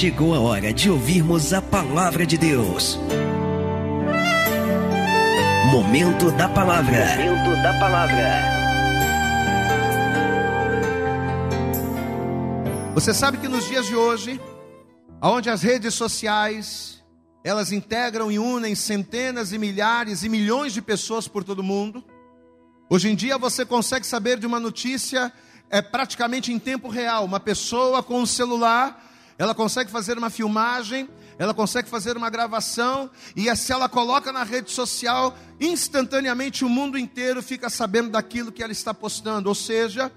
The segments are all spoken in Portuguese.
chegou a hora de ouvirmos a palavra de Deus. Momento da palavra. Momento da palavra. Você sabe que nos dias de hoje, onde as redes sociais, elas integram e unem centenas e milhares e milhões de pessoas por todo o mundo. Hoje em dia você consegue saber de uma notícia é praticamente em tempo real. Uma pessoa com um celular, ela consegue fazer uma filmagem, ela consegue fazer uma gravação, e se ela coloca na rede social, instantaneamente o mundo inteiro fica sabendo daquilo que ela está postando. Ou seja,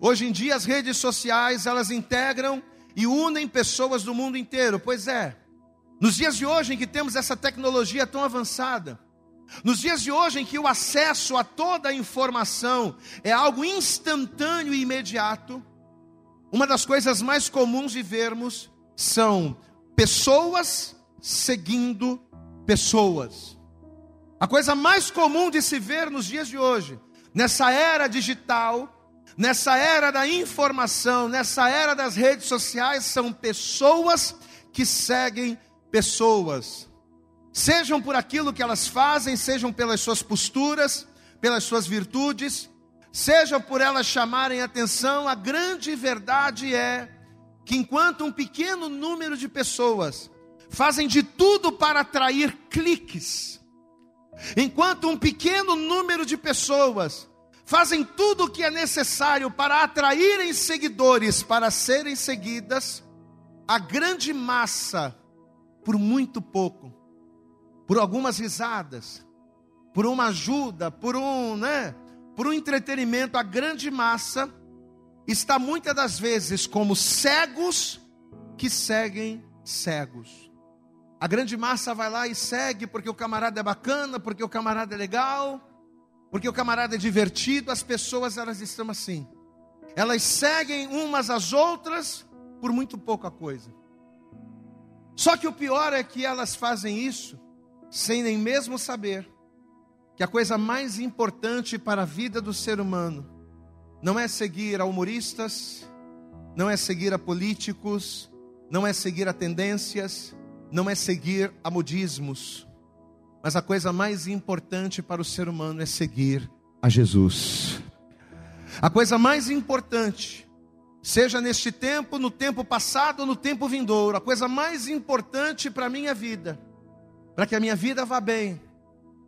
hoje em dia as redes sociais, elas integram e unem pessoas do mundo inteiro. Pois é, nos dias de hoje em que temos essa tecnologia tão avançada, nos dias de hoje, em que o acesso a toda a informação é algo instantâneo e imediato, uma das coisas mais comuns de vermos são pessoas seguindo pessoas. A coisa mais comum de se ver nos dias de hoje, nessa era digital, nessa era da informação, nessa era das redes sociais, são pessoas que seguem pessoas sejam por aquilo que elas fazem, sejam pelas suas posturas, pelas suas virtudes, sejam por elas chamarem atenção, a grande verdade é que enquanto um pequeno número de pessoas fazem de tudo para atrair cliques, enquanto um pequeno número de pessoas fazem tudo o que é necessário para atraírem seguidores, para serem seguidas, a grande massa, por muito pouco, por algumas risadas, por uma ajuda, por um, né, por um entretenimento, a grande massa está muitas das vezes como cegos que seguem cegos. A grande massa vai lá e segue porque o camarada é bacana, porque o camarada é legal, porque o camarada é divertido. As pessoas elas estão assim. Elas seguem umas às outras por muito pouca coisa. Só que o pior é que elas fazem isso sem nem mesmo saber que a coisa mais importante para a vida do ser humano não é seguir a humoristas, não é seguir a políticos, não é seguir a tendências, não é seguir a modismos, mas a coisa mais importante para o ser humano é seguir a Jesus. A coisa mais importante, seja neste tempo, no tempo passado, no tempo vindouro, a coisa mais importante para a minha vida para que a minha vida vá bem,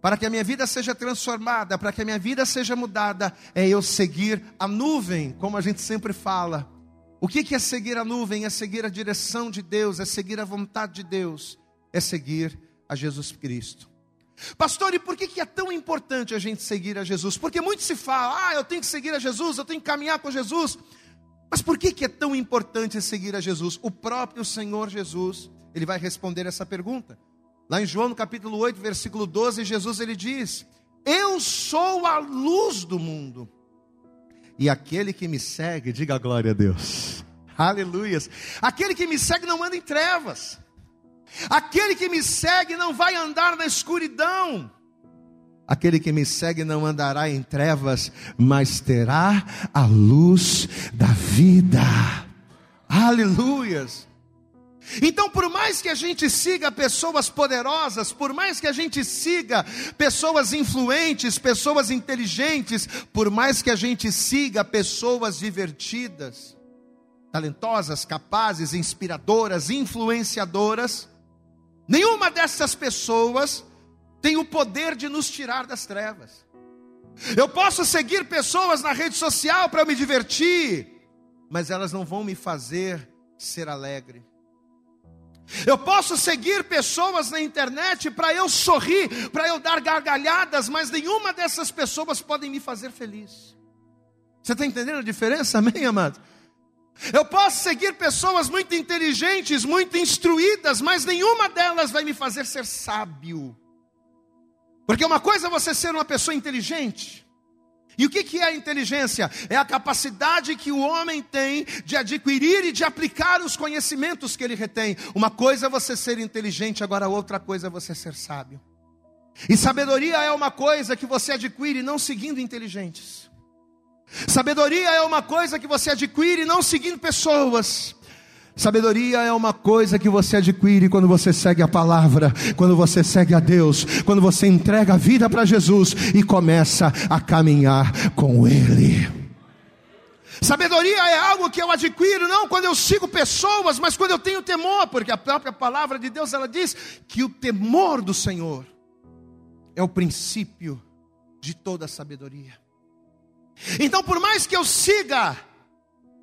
para que a minha vida seja transformada, para que a minha vida seja mudada, é eu seguir a nuvem, como a gente sempre fala. O que é seguir a nuvem? É seguir a direção de Deus, é seguir a vontade de Deus, é seguir a Jesus Cristo. Pastor, e por que é tão importante a gente seguir a Jesus? Porque muito se fala, ah, eu tenho que seguir a Jesus, eu tenho que caminhar com Jesus. Mas por que é tão importante seguir a Jesus? O próprio Senhor Jesus, ele vai responder essa pergunta. Lá em João no capítulo 8, versículo 12, Jesus ele diz: Eu sou a luz do mundo. E aquele que me segue, diga glória a Deus. Aleluias. Aquele que me segue não anda em trevas. Aquele que me segue não vai andar na escuridão. Aquele que me segue não andará em trevas, mas terá a luz da vida. Aleluias. Então, por mais que a gente siga pessoas poderosas, por mais que a gente siga pessoas influentes, pessoas inteligentes, por mais que a gente siga pessoas divertidas, talentosas, capazes, inspiradoras, influenciadoras, nenhuma dessas pessoas tem o poder de nos tirar das trevas. Eu posso seguir pessoas na rede social para me divertir, mas elas não vão me fazer ser alegre. Eu posso seguir pessoas na internet para eu sorrir, para eu dar gargalhadas, mas nenhuma dessas pessoas podem me fazer feliz. Você está entendendo a diferença, amém, amado? Eu posso seguir pessoas muito inteligentes, muito instruídas, mas nenhuma delas vai me fazer ser sábio. Porque uma coisa é você ser uma pessoa inteligente, e o que é a inteligência? É a capacidade que o homem tem de adquirir e de aplicar os conhecimentos que ele retém. Uma coisa é você ser inteligente, agora outra coisa é você ser sábio. E sabedoria é uma coisa que você adquire não seguindo inteligentes. Sabedoria é uma coisa que você adquire não seguindo pessoas. Sabedoria é uma coisa que você adquire quando você segue a palavra, quando você segue a Deus, quando você entrega a vida para Jesus e começa a caminhar com Ele. Sabedoria é algo que eu adquiro não quando eu sigo pessoas, mas quando eu tenho temor, porque a própria palavra de Deus ela diz que o temor do Senhor é o princípio de toda sabedoria. Então, por mais que eu siga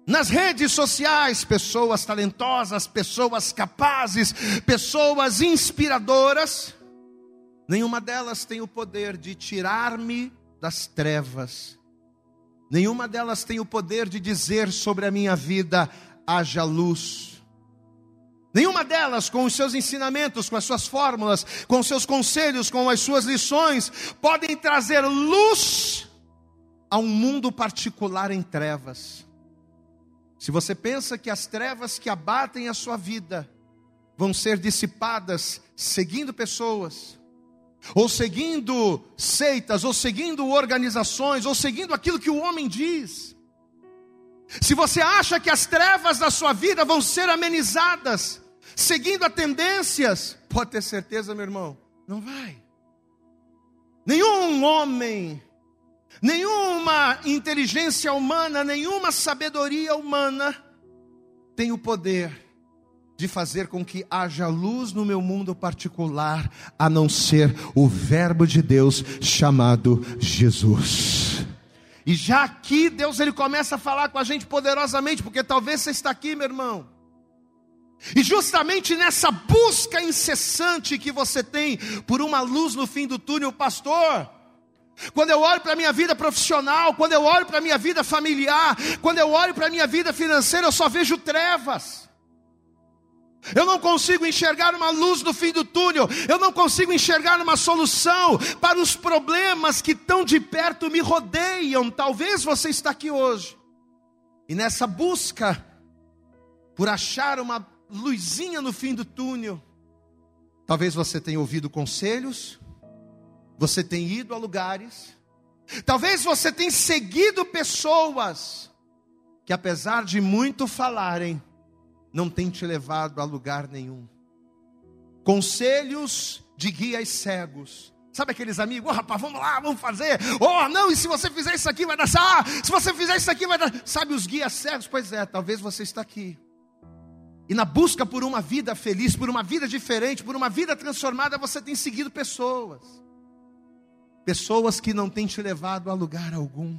nas redes sociais, pessoas talentosas, pessoas capazes, pessoas inspiradoras, nenhuma delas tem o poder de tirar-me das trevas, nenhuma delas tem o poder de dizer sobre a minha vida: haja luz. Nenhuma delas, com os seus ensinamentos, com as suas fórmulas, com os seus conselhos, com as suas lições, podem trazer luz a um mundo particular em trevas. Se você pensa que as trevas que abatem a sua vida vão ser dissipadas seguindo pessoas, ou seguindo seitas, ou seguindo organizações, ou seguindo aquilo que o homem diz, se você acha que as trevas da sua vida vão ser amenizadas, seguindo a tendências, pode ter certeza, meu irmão, não vai. Nenhum homem Nenhuma inteligência humana, nenhuma sabedoria humana tem o poder de fazer com que haja luz no meu mundo particular, a não ser o Verbo de Deus chamado Jesus. E já aqui Deus ele começa a falar com a gente poderosamente, porque talvez você está aqui, meu irmão. E justamente nessa busca incessante que você tem por uma luz no fim do túnel, pastor, quando eu olho para a minha vida profissional, quando eu olho para a minha vida familiar, quando eu olho para a minha vida financeira, eu só vejo trevas. Eu não consigo enxergar uma luz no fim do túnel, eu não consigo enxergar uma solução para os problemas que tão de perto me rodeiam. Talvez você está aqui hoje, e nessa busca por achar uma luzinha no fim do túnel, talvez você tenha ouvido conselhos, você tem ido a lugares, talvez você tenha seguido pessoas que, apesar de muito falarem, não tem te levado a lugar nenhum. Conselhos de guias cegos. Sabe aqueles amigos, oh, rapaz, vamos lá, vamos fazer. Oh, não, e se você fizer isso aqui vai dar certo. Se você fizer isso aqui vai dar. Sabe os guias cegos? Pois é, talvez você está aqui. E na busca por uma vida feliz, por uma vida diferente, por uma vida transformada, você tem seguido pessoas pessoas que não têm te levado a lugar algum.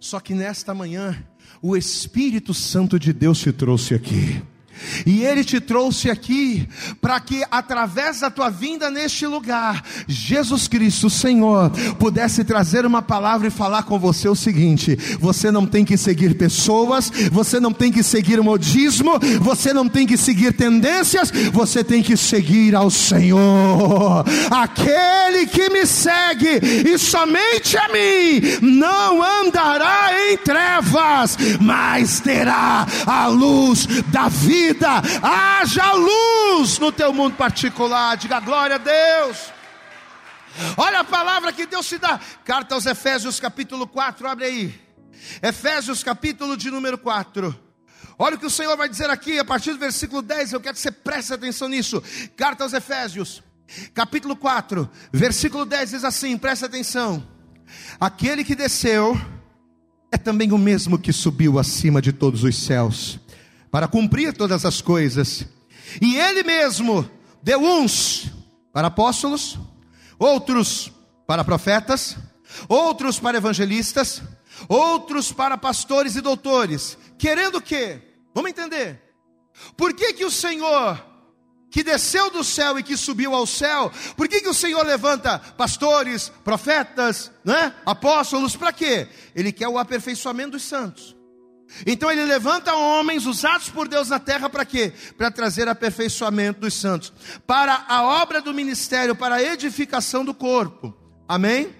Só que nesta manhã, o Espírito Santo de Deus te trouxe aqui. E Ele te trouxe aqui para que, através da tua vinda neste lugar, Jesus Cristo, Senhor, pudesse trazer uma palavra e falar com você o seguinte: você não tem que seguir pessoas, você não tem que seguir modismo, você não tem que seguir tendências, você tem que seguir ao Senhor. Aquele que me segue e somente a mim não andará em trevas, mas terá a luz da vida vida, haja luz no teu mundo particular. Diga glória a Deus. Olha a palavra que Deus te dá. Carta aos Efésios, capítulo 4, abre aí. Efésios, capítulo de número 4. Olha o que o Senhor vai dizer aqui, a partir do versículo 10. Eu quero que você preste atenção nisso. Carta aos Efésios, capítulo 4, versículo 10 diz assim: presta atenção. Aquele que desceu é também o mesmo que subiu acima de todos os céus para cumprir todas as coisas. E ele mesmo deu uns para apóstolos, outros para profetas, outros para evangelistas, outros para pastores e doutores, querendo o quê? Vamos entender. Por que que o Senhor que desceu do céu e que subiu ao céu, por que, que o Senhor levanta pastores, profetas, né? apóstolos, para quê? Ele quer o aperfeiçoamento dos santos. Então ele levanta homens usados por Deus na terra para quê? Para trazer aperfeiçoamento dos santos, para a obra do ministério, para a edificação do corpo. Amém?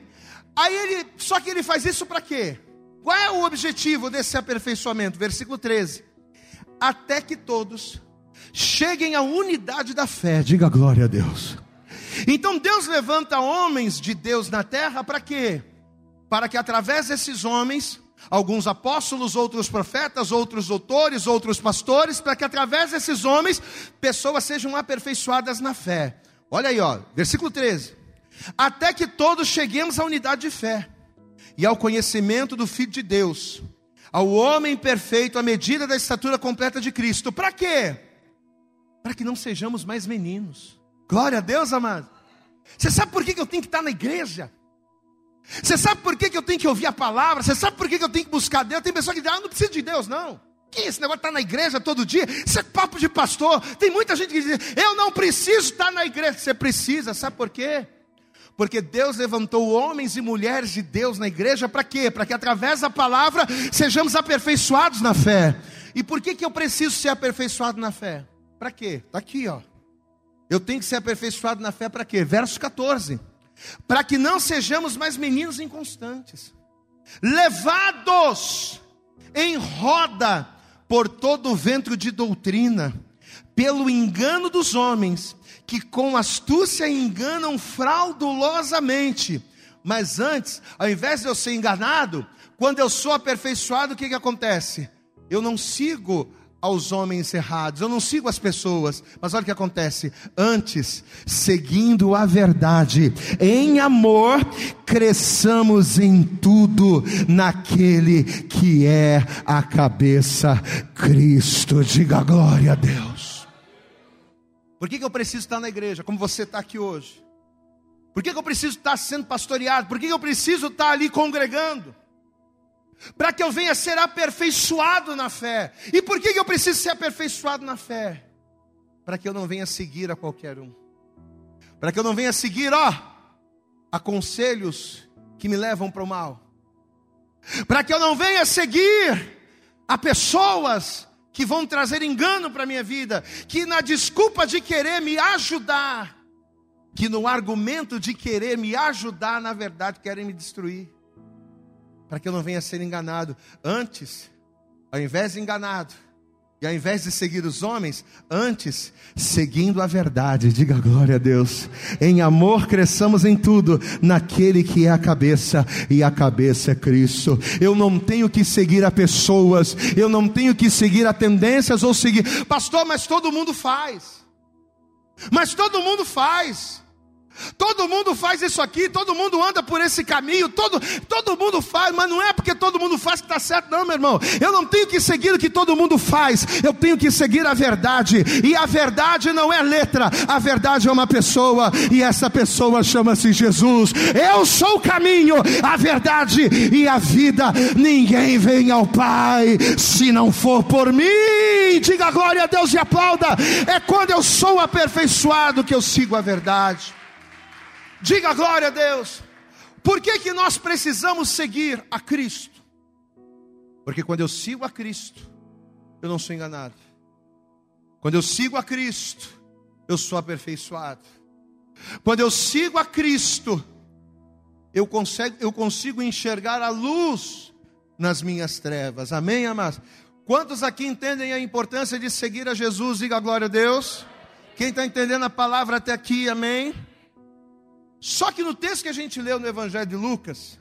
Aí ele, só que ele faz isso para quê? Qual é o objetivo desse aperfeiçoamento? Versículo 13. Até que todos cheguem à unidade da fé. Diga glória a Deus. Então Deus levanta homens de Deus na terra para quê? Para que através desses homens alguns apóstolos, outros profetas, outros doutores, outros pastores, para que através desses homens pessoas sejam aperfeiçoadas na fé. Olha aí, ó, versículo 13. Até que todos cheguemos à unidade de fé e ao conhecimento do Filho de Deus, ao homem perfeito, à medida da estatura completa de Cristo. Para quê? Para que não sejamos mais meninos. Glória a Deus, amado. Você sabe por que eu tenho que estar na igreja? Você sabe por que, que eu tenho que ouvir a palavra? Você sabe por que, que eu tenho que buscar Deus? Tem pessoa que diz, ah, não precisa de Deus, não. Que esse negócio está na igreja todo dia? Isso é papo de pastor. Tem muita gente que diz, eu não preciso estar na igreja. Você precisa, sabe por quê? Porque Deus levantou homens e mulheres de Deus na igreja para quê? Para que através da palavra sejamos aperfeiçoados na fé. E por que, que eu preciso ser aperfeiçoado na fé? Para quê? Está aqui, ó. Eu tenho que ser aperfeiçoado na fé para quê? Verso 14 para que não sejamos mais meninos inconstantes, levados em roda por todo o ventre de doutrina, pelo engano dos homens, que com astúcia enganam fraudulosamente. Mas antes, ao invés de eu ser enganado, quando eu sou aperfeiçoado, o que, que acontece? Eu não sigo aos homens errados, eu não sigo as pessoas, mas olha o que acontece. Antes, seguindo a verdade, em amor, cresçamos em tudo naquele que é a cabeça, Cristo. Diga glória a Deus. Por que, que eu preciso estar na igreja, como você está aqui hoje? Por que, que eu preciso estar sendo pastoreado? Por que, que eu preciso estar ali congregando? Para que eu venha ser aperfeiçoado na fé. E por que eu preciso ser aperfeiçoado na fé? Para que eu não venha seguir a qualquer um. Para que eu não venha seguir, ó, a conselhos que me levam para o mal. Para que eu não venha seguir a pessoas que vão trazer engano para a minha vida, que na desculpa de querer me ajudar, que no argumento de querer me ajudar, na verdade querem me destruir para que eu não venha a ser enganado. Antes, ao invés de enganado, e ao invés de seguir os homens, antes, seguindo a verdade, diga glória a Deus. Em amor cresçamos em tudo, naquele que é a cabeça, e a cabeça é Cristo. Eu não tenho que seguir a pessoas, eu não tenho que seguir a tendências ou seguir, pastor, mas todo mundo faz. Mas todo mundo faz. Todo mundo faz isso aqui, todo mundo anda por esse caminho, todo, todo mundo faz, mas não é porque todo mundo faz que está certo, não, meu irmão. Eu não tenho que seguir o que todo mundo faz, eu tenho que seguir a verdade, e a verdade não é letra, a verdade é uma pessoa, e essa pessoa chama-se Jesus. Eu sou o caminho, a verdade e a vida. Ninguém vem ao Pai se não for por mim. Diga glória a Deus e aplauda. É quando eu sou aperfeiçoado que eu sigo a verdade. Diga glória a Deus. Por que, que nós precisamos seguir a Cristo? Porque quando eu sigo a Cristo, eu não sou enganado. Quando eu sigo a Cristo, eu sou aperfeiçoado. Quando eu sigo a Cristo, eu consigo, eu consigo enxergar a luz nas minhas trevas. Amém, amados? Quantos aqui entendem a importância de seguir a Jesus? Diga glória a Deus. Quem está entendendo a palavra até aqui, amém? Só que no texto que a gente leu no Evangelho de Lucas,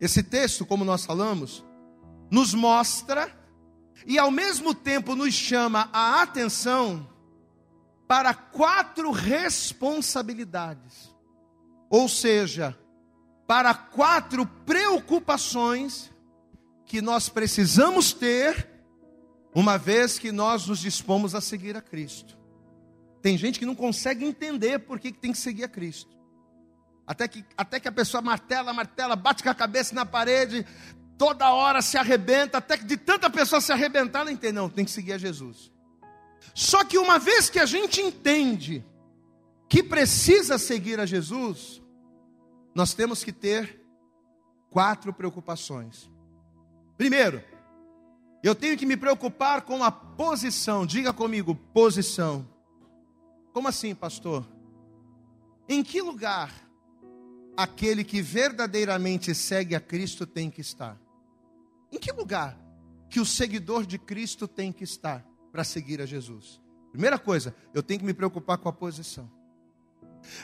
esse texto, como nós falamos, nos mostra e ao mesmo tempo nos chama a atenção para quatro responsabilidades. Ou seja, para quatro preocupações que nós precisamos ter uma vez que nós nos dispomos a seguir a Cristo. Tem gente que não consegue entender por que tem que seguir a Cristo. Até que, até que a pessoa martela, martela, bate com a cabeça na parede, toda hora se arrebenta, até que de tanta pessoa se arrebentar, ela entende, não, tem que seguir a Jesus. Só que uma vez que a gente entende que precisa seguir a Jesus, nós temos que ter quatro preocupações. Primeiro, eu tenho que me preocupar com a posição, diga comigo, posição. Como assim, pastor? Em que lugar aquele que verdadeiramente segue a Cristo tem que estar? Em que lugar que o seguidor de Cristo tem que estar para seguir a Jesus? Primeira coisa, eu tenho que me preocupar com a posição.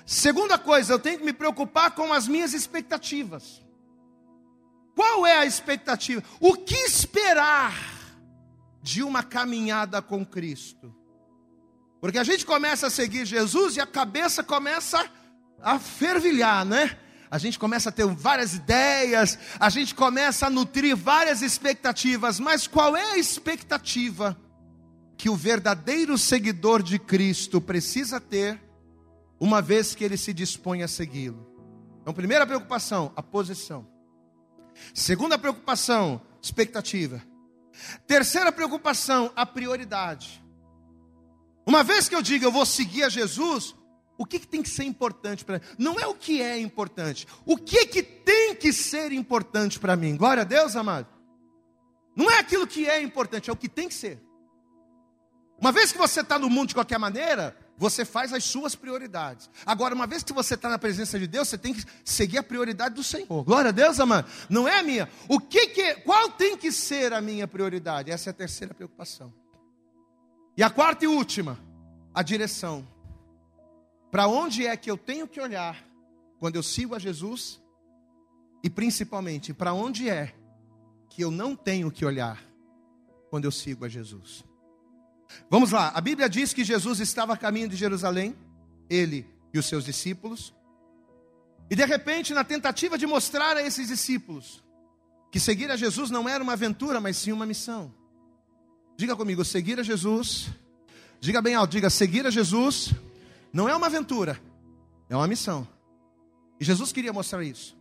Segunda coisa, eu tenho que me preocupar com as minhas expectativas. Qual é a expectativa? O que esperar de uma caminhada com Cristo? Porque a gente começa a seguir Jesus e a cabeça começa a fervilhar, né? A gente começa a ter várias ideias, a gente começa a nutrir várias expectativas, mas qual é a expectativa que o verdadeiro seguidor de Cristo precisa ter, uma vez que ele se dispõe a segui-lo? Então, primeira preocupação, a posição. Segunda preocupação, expectativa. Terceira preocupação, a prioridade. Uma vez que eu digo eu vou seguir a Jesus, o que, que tem que ser importante para? Não é o que é importante, o que, que tem que ser importante para mim. Glória a Deus, amado. Não é aquilo que é importante, é o que tem que ser. Uma vez que você está no mundo de qualquer maneira, você faz as suas prioridades. Agora, uma vez que você está na presença de Deus, você tem que seguir a prioridade do Senhor. Glória a Deus, amado. Não é a minha. O que, que qual tem que ser a minha prioridade? Essa é a terceira preocupação. E a quarta e última, a direção. Para onde é que eu tenho que olhar quando eu sigo a Jesus? E principalmente, para onde é que eu não tenho que olhar quando eu sigo a Jesus? Vamos lá, a Bíblia diz que Jesus estava a caminho de Jerusalém, ele e os seus discípulos. E de repente, na tentativa de mostrar a esses discípulos que seguir a Jesus não era uma aventura, mas sim uma missão. Diga comigo, seguir a Jesus. Diga bem alto, diga, seguir a Jesus não é uma aventura, é uma missão. E Jesus queria mostrar isso.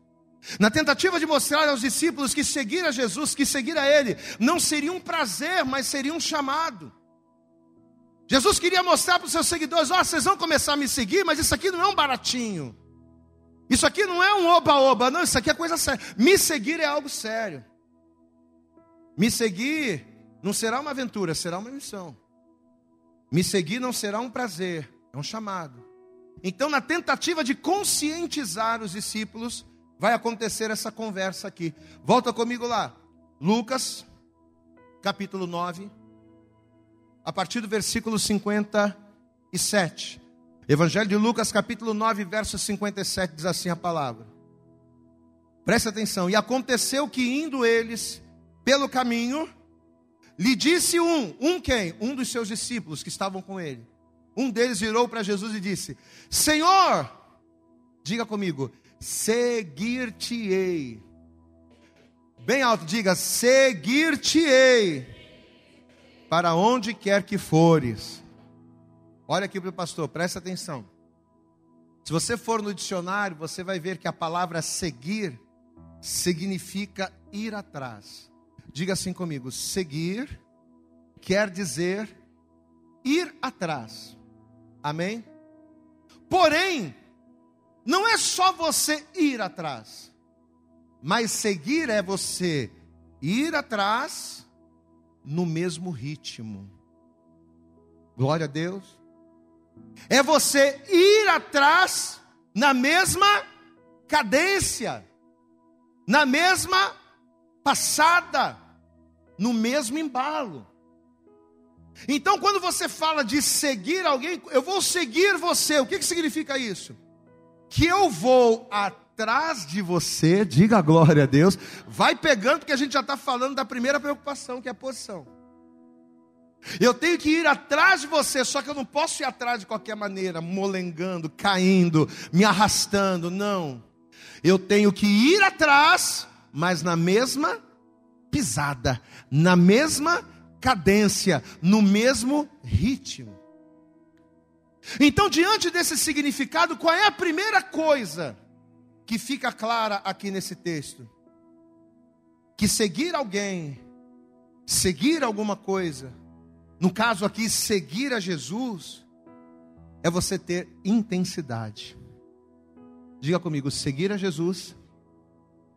Na tentativa de mostrar aos discípulos que seguir a Jesus, que seguir a Ele, não seria um prazer, mas seria um chamado. Jesus queria mostrar para os seus seguidores: ó, oh, vocês vão começar a me seguir, mas isso aqui não é um baratinho. Isso aqui não é um oba-oba, não, isso aqui é coisa séria. Me seguir é algo sério. Me seguir não será uma aventura, será uma missão. Me seguir não será um prazer, é um chamado. Então, na tentativa de conscientizar os discípulos, vai acontecer essa conversa aqui. Volta comigo lá. Lucas, capítulo 9, a partir do versículo 57. Evangelho de Lucas, capítulo 9, verso 57, diz assim a palavra. Presta atenção. E aconteceu que indo eles pelo caminho, lhe disse um, um quem? Um dos seus discípulos que estavam com ele. Um deles virou para Jesus e disse: Senhor, diga comigo, seguir-te-ei. Bem alto, diga: seguir-te-ei. Para onde quer que fores. Olha aqui para o pastor, presta atenção. Se você for no dicionário, você vai ver que a palavra seguir significa ir atrás. Diga assim comigo: seguir quer dizer ir atrás. Amém? Porém, não é só você ir atrás, mas seguir é você ir atrás no mesmo ritmo. Glória a Deus. É você ir atrás na mesma cadência, na mesma passada, no mesmo embalo. Então, quando você fala de seguir alguém, eu vou seguir você, o que, que significa isso? Que eu vou atrás de você, diga glória a Deus, vai pegando, porque a gente já está falando da primeira preocupação, que é a posição. Eu tenho que ir atrás de você, só que eu não posso ir atrás de qualquer maneira, molengando, caindo, me arrastando, não. Eu tenho que ir atrás mas na mesma pisada, na mesma cadência, no mesmo ritmo. Então, diante desse significado, qual é a primeira coisa que fica clara aqui nesse texto? Que seguir alguém, seguir alguma coisa, no caso aqui, seguir a Jesus, é você ter intensidade. Diga comigo, seguir a Jesus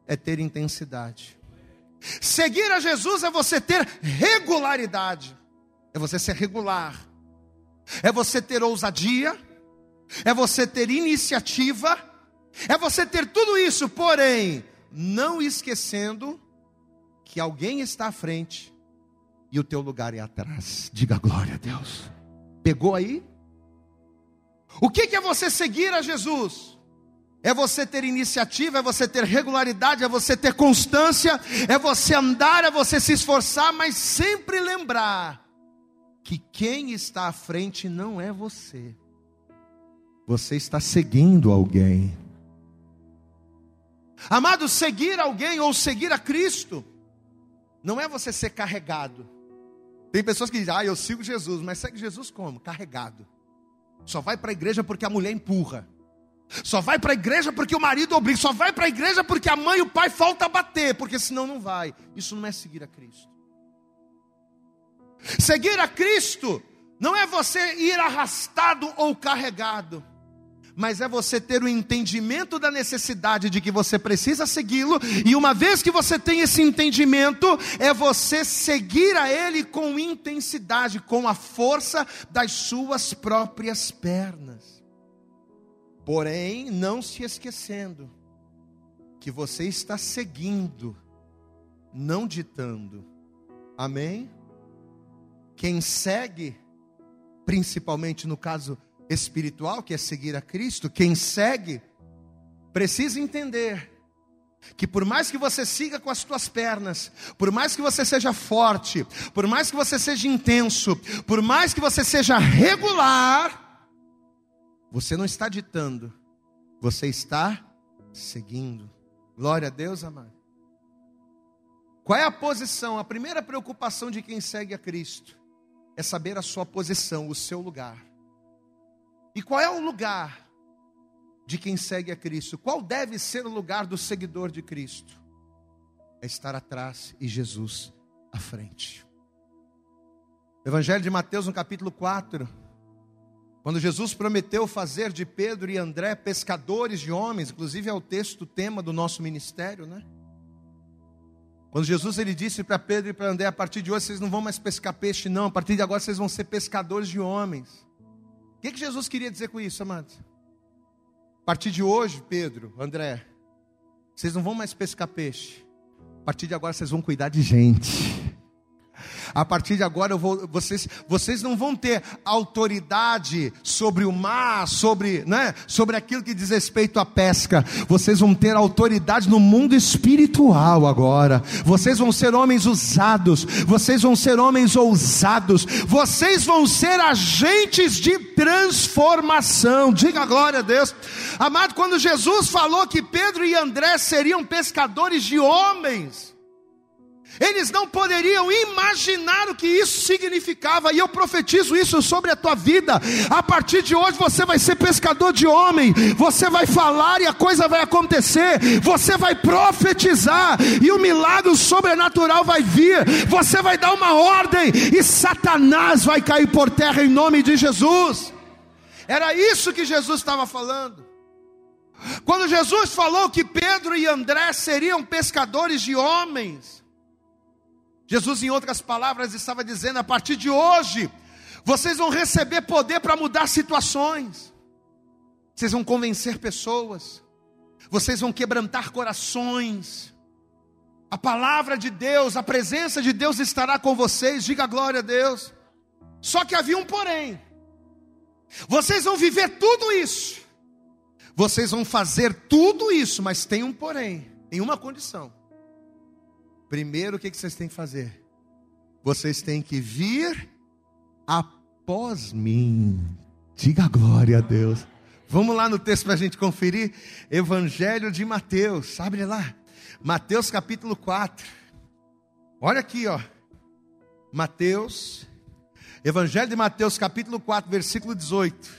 é ter intensidade. Seguir a Jesus é você ter regularidade, é você ser regular, é você ter ousadia, é você ter iniciativa, é você ter tudo isso, porém, não esquecendo que alguém está à frente e o teu lugar é atrás. Diga glória a Deus. Pegou aí? O que é você seguir a Jesus? É você ter iniciativa, é você ter regularidade, é você ter constância, é você andar, é você se esforçar, mas sempre lembrar que quem está à frente não é você. Você está seguindo alguém. Amado, seguir alguém ou seguir a Cristo não é você ser carregado. Tem pessoas que dizem, ah, eu sigo Jesus, mas segue Jesus como? Carregado. Só vai para a igreja porque a mulher empurra. Só vai para a igreja porque o marido obriga. Só vai para a igreja porque a mãe e o pai falta bater, porque senão não vai. Isso não é seguir a Cristo. Seguir a Cristo não é você ir arrastado ou carregado mas é você ter o entendimento da necessidade de que você precisa segui-lo, e uma vez que você tem esse entendimento, é você seguir a Ele com intensidade, com a força das suas próprias pernas. Porém, não se esquecendo que você está seguindo, não ditando. Amém? Quem segue, principalmente no caso espiritual, que é seguir a Cristo, quem segue, precisa entender que por mais que você siga com as suas pernas, por mais que você seja forte, por mais que você seja intenso, por mais que você seja regular, você não está ditando, você está seguindo. Glória a Deus, amado. Qual é a posição? A primeira preocupação de quem segue a Cristo é saber a sua posição, o seu lugar. E qual é o lugar de quem segue a Cristo? Qual deve ser o lugar do seguidor de Cristo? É estar atrás e Jesus à frente. Evangelho de Mateus, no capítulo 4, quando Jesus prometeu fazer de Pedro e André pescadores de homens, inclusive é o texto, tema do nosso ministério, né? Quando Jesus ele disse para Pedro e para André, a partir de hoje vocês não vão mais pescar peixe, não, a partir de agora vocês vão ser pescadores de homens. O que, que Jesus queria dizer com isso, amados? A partir de hoje, Pedro, André, vocês não vão mais pescar peixe. A partir de agora, vocês vão cuidar de gente. A partir de agora, vou, vocês, vocês não vão ter autoridade sobre o mar, sobre, né, sobre aquilo que diz respeito à pesca. Vocês vão ter autoridade no mundo espiritual agora. Vocês vão ser homens usados. Vocês vão ser homens ousados. Vocês vão ser agentes de transformação. Diga glória a Deus. Amado, quando Jesus falou que Pedro e André seriam pescadores de homens, eles não poderiam imaginar o que isso significava, e eu profetizo isso sobre a tua vida. A partir de hoje você vai ser pescador de homem, você vai falar e a coisa vai acontecer, você vai profetizar e o milagre sobrenatural vai vir. Você vai dar uma ordem e Satanás vai cair por terra em nome de Jesus. Era isso que Jesus estava falando. Quando Jesus falou que Pedro e André seriam pescadores de homens, Jesus, em outras palavras, estava dizendo: a partir de hoje, vocês vão receber poder para mudar situações, vocês vão convencer pessoas, vocês vão quebrantar corações. A palavra de Deus, a presença de Deus estará com vocês, diga glória a Deus. Só que havia um porém. Vocês vão viver tudo isso. Vocês vão fazer tudo isso, mas tem um porém, em uma condição. Primeiro, o que vocês têm que fazer? Vocês têm que vir após mim. Diga glória a Deus. Vamos lá no texto para a gente conferir. Evangelho de Mateus. Abre lá. Mateus capítulo 4. Olha aqui, ó. Mateus. Evangelho de Mateus capítulo 4, versículo 18.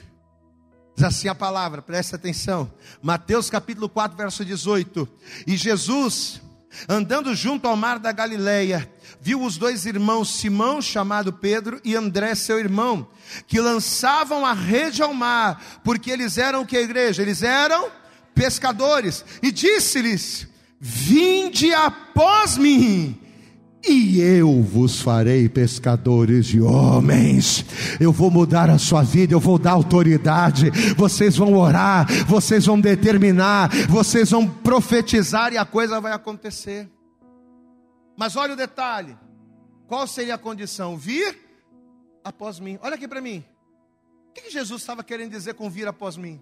Diz assim a palavra, presta atenção. Mateus capítulo 4, verso 18. E Jesus Andando junto ao mar da Galileia, viu os dois irmãos, Simão, chamado Pedro, e André, seu irmão, que lançavam a rede ao mar, porque eles eram que a igreja? Eles eram pescadores. E disse-lhes: Vinde após mim, e eu vos farei pescadores de homens. Eu vou mudar a sua vida, eu vou dar autoridade. Vocês vão orar, vocês vão determinar, vocês vão profetizar e a coisa vai acontecer. Mas olha o detalhe: qual seria a condição? Vir após mim. Olha aqui para mim. O que Jesus estava querendo dizer com vir após mim?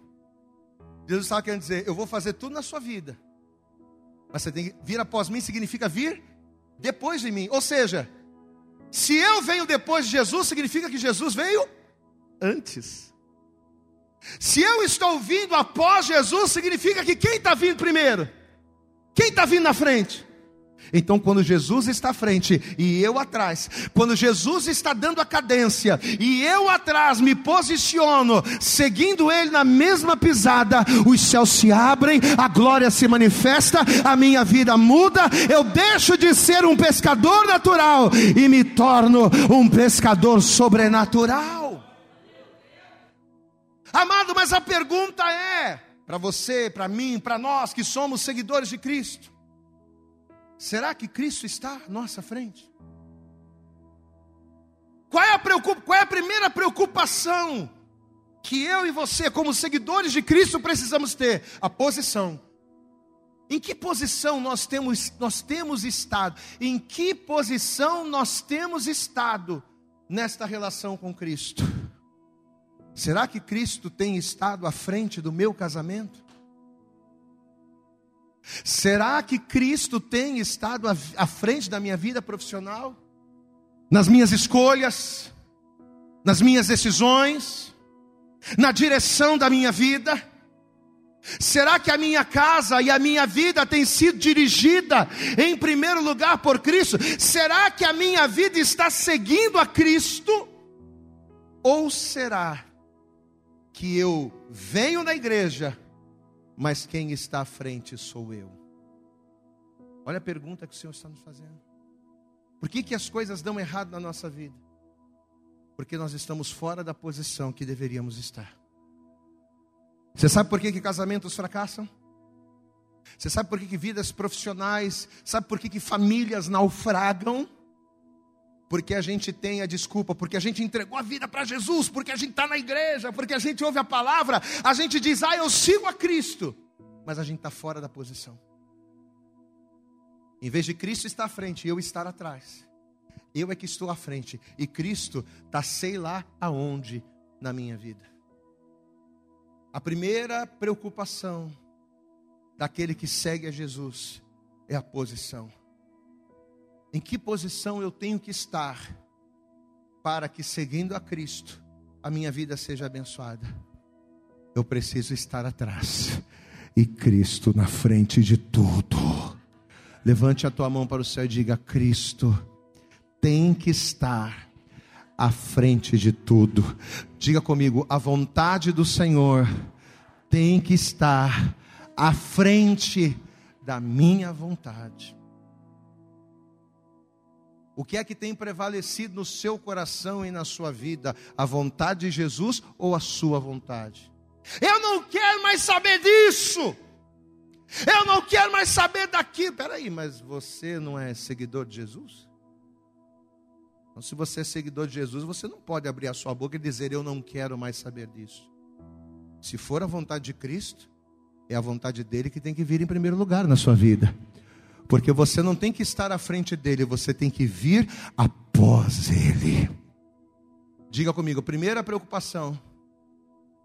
Jesus estava querendo dizer: Eu vou fazer tudo na sua vida. Mas você tem que vir após mim significa vir depois de mim. Ou seja, se eu venho depois de Jesus, significa que Jesus veio antes. Se eu estou vindo após Jesus, significa que quem está vindo primeiro? Quem está vindo na frente? Então, quando Jesus está à frente e eu atrás, quando Jesus está dando a cadência e eu atrás me posiciono, seguindo Ele na mesma pisada, os céus se abrem, a glória se manifesta, a minha vida muda, eu deixo de ser um pescador natural e me torno um pescador sobrenatural. Amado, mas a pergunta é para você, para mim, para nós que somos seguidores de Cristo Será que Cristo está à nossa frente? Qual é, a preocup... Qual é a primeira preocupação que eu e você, como seguidores de Cristo, precisamos ter? A posição. Em que posição nós temos, nós temos estado? Em que posição nós temos estado nesta relação com Cristo? Será que Cristo tem estado à frente do meu casamento? Será que Cristo tem estado à frente da minha vida profissional? Nas minhas escolhas, nas minhas decisões, na direção da minha vida? Será que a minha casa e a minha vida tem sido dirigida em primeiro lugar por Cristo? Será que a minha vida está seguindo a Cristo? Ou será que eu venho na igreja, mas quem está à frente sou eu. Olha a pergunta que o Senhor está nos fazendo. Por que, que as coisas dão errado na nossa vida? Porque nós estamos fora da posição que deveríamos estar. Você sabe por que, que casamentos fracassam? Você sabe por que, que vidas profissionais, sabe por que, que famílias naufragam? Porque a gente tem a desculpa, porque a gente entregou a vida para Jesus, porque a gente está na igreja, porque a gente ouve a palavra, a gente diz, ah, eu sigo a Cristo, mas a gente está fora da posição. Em vez de Cristo estar à frente e eu estar atrás, eu é que estou à frente, e Cristo está sei lá aonde na minha vida. A primeira preocupação daquele que segue a Jesus é a posição. Em que posição eu tenho que estar para que, seguindo a Cristo, a minha vida seja abençoada? Eu preciso estar atrás e Cristo na frente de tudo. Levante a tua mão para o céu e diga: Cristo tem que estar à frente de tudo. Diga comigo: a vontade do Senhor tem que estar à frente da minha vontade. O que é que tem prevalecido no seu coração e na sua vida? A vontade de Jesus ou a sua vontade? Eu não quero mais saber disso. Eu não quero mais saber daquilo. Peraí, mas você não é seguidor de Jesus? Então, se você é seguidor de Jesus, você não pode abrir a sua boca e dizer: Eu não quero mais saber disso. Se for a vontade de Cristo, é a vontade dele que tem que vir em primeiro lugar na sua vida. Porque você não tem que estar à frente dele, você tem que vir após ele. Diga comigo, primeira preocupação